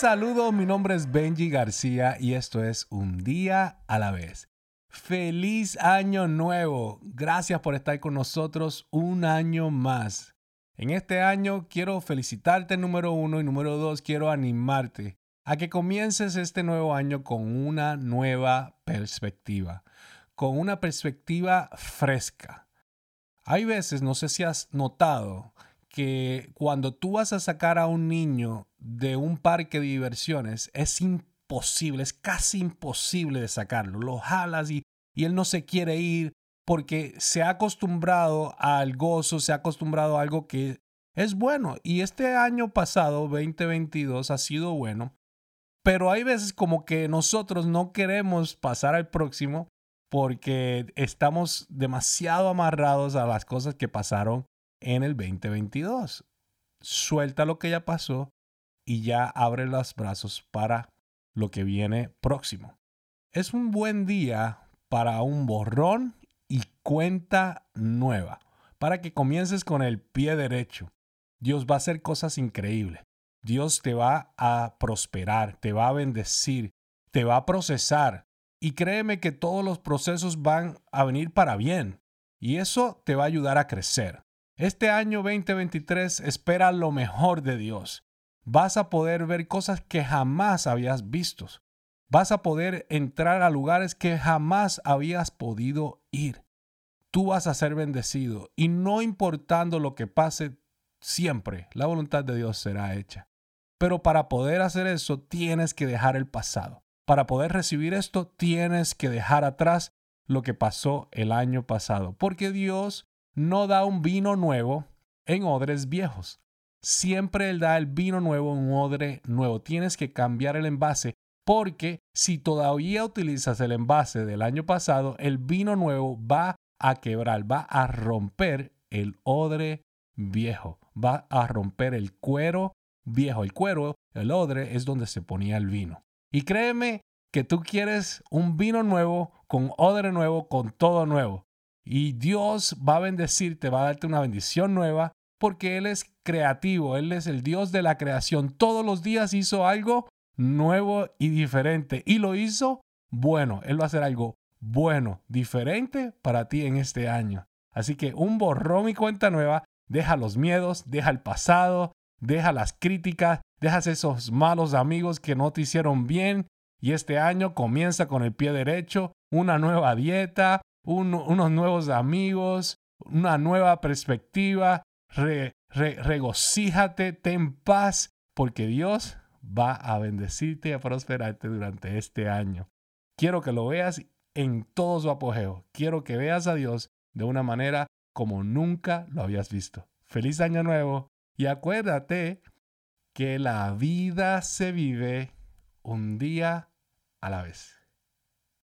saludo, mi nombre es Benji García y esto es Un día a la vez. Feliz año nuevo. Gracias por estar con nosotros un año más. En este año quiero felicitarte número uno y número dos quiero animarte a que comiences este nuevo año con una nueva perspectiva, con una perspectiva fresca. Hay veces, no sé si has notado, que cuando tú vas a sacar a un niño de un parque de diversiones, es imposible, es casi imposible de sacarlo. Lo jalas y, y él no se quiere ir porque se ha acostumbrado al gozo, se ha acostumbrado a algo que es bueno. Y este año pasado, 2022, ha sido bueno. Pero hay veces como que nosotros no queremos pasar al próximo porque estamos demasiado amarrados a las cosas que pasaron en el 2022. Suelta lo que ya pasó y ya abre los brazos para lo que viene próximo. Es un buen día para un borrón y cuenta nueva, para que comiences con el pie derecho. Dios va a hacer cosas increíbles. Dios te va a prosperar, te va a bendecir, te va a procesar. Y créeme que todos los procesos van a venir para bien. Y eso te va a ayudar a crecer. Este año 2023 espera lo mejor de Dios. Vas a poder ver cosas que jamás habías visto. Vas a poder entrar a lugares que jamás habías podido ir. Tú vas a ser bendecido y no importando lo que pase, siempre la voluntad de Dios será hecha. Pero para poder hacer eso tienes que dejar el pasado. Para poder recibir esto tienes que dejar atrás lo que pasó el año pasado. Porque Dios no da un vino nuevo en odres viejos. Siempre Él da el vino nuevo en un odre nuevo. Tienes que cambiar el envase porque si todavía utilizas el envase del año pasado, el vino nuevo va a quebrar, va a romper el odre viejo, va a romper el cuero viejo. El cuero, el odre, es donde se ponía el vino. Y créeme que tú quieres un vino nuevo, con odre nuevo, con todo nuevo. Y Dios va a bendecirte, va a darte una bendición nueva, porque Él es creativo, Él es el Dios de la creación. Todos los días hizo algo nuevo y diferente. Y lo hizo bueno. Él va a hacer algo bueno, diferente para ti en este año. Así que un borrón y cuenta nueva. Deja los miedos, deja el pasado, deja las críticas, dejas esos malos amigos que no te hicieron bien. Y este año comienza con el pie derecho, una nueva dieta, unos nuevos amigos, una nueva perspectiva. Regocíjate, ten paz, porque Dios va a bendecirte y a prosperarte durante este año. Quiero que lo veas en todo su apogeo. Quiero que veas a Dios de una manera como nunca lo habías visto. Feliz año nuevo y acuérdate que la vida se vive un día a la vez.